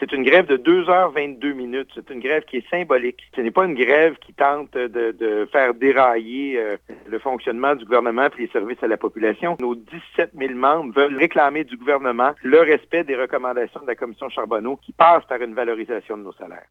C'est une grève de 2 heures 22 minutes. C'est une grève qui est symbolique. Ce n'est pas une grève qui tente de, faire dérailler euh, le fonctionnement du gouvernement et les services à la population. Nos 17 000 membres veulent réclamer du gouvernement le respect des recommandations de la Commission Charbonneau qui passe par une valorisation de nos salaires.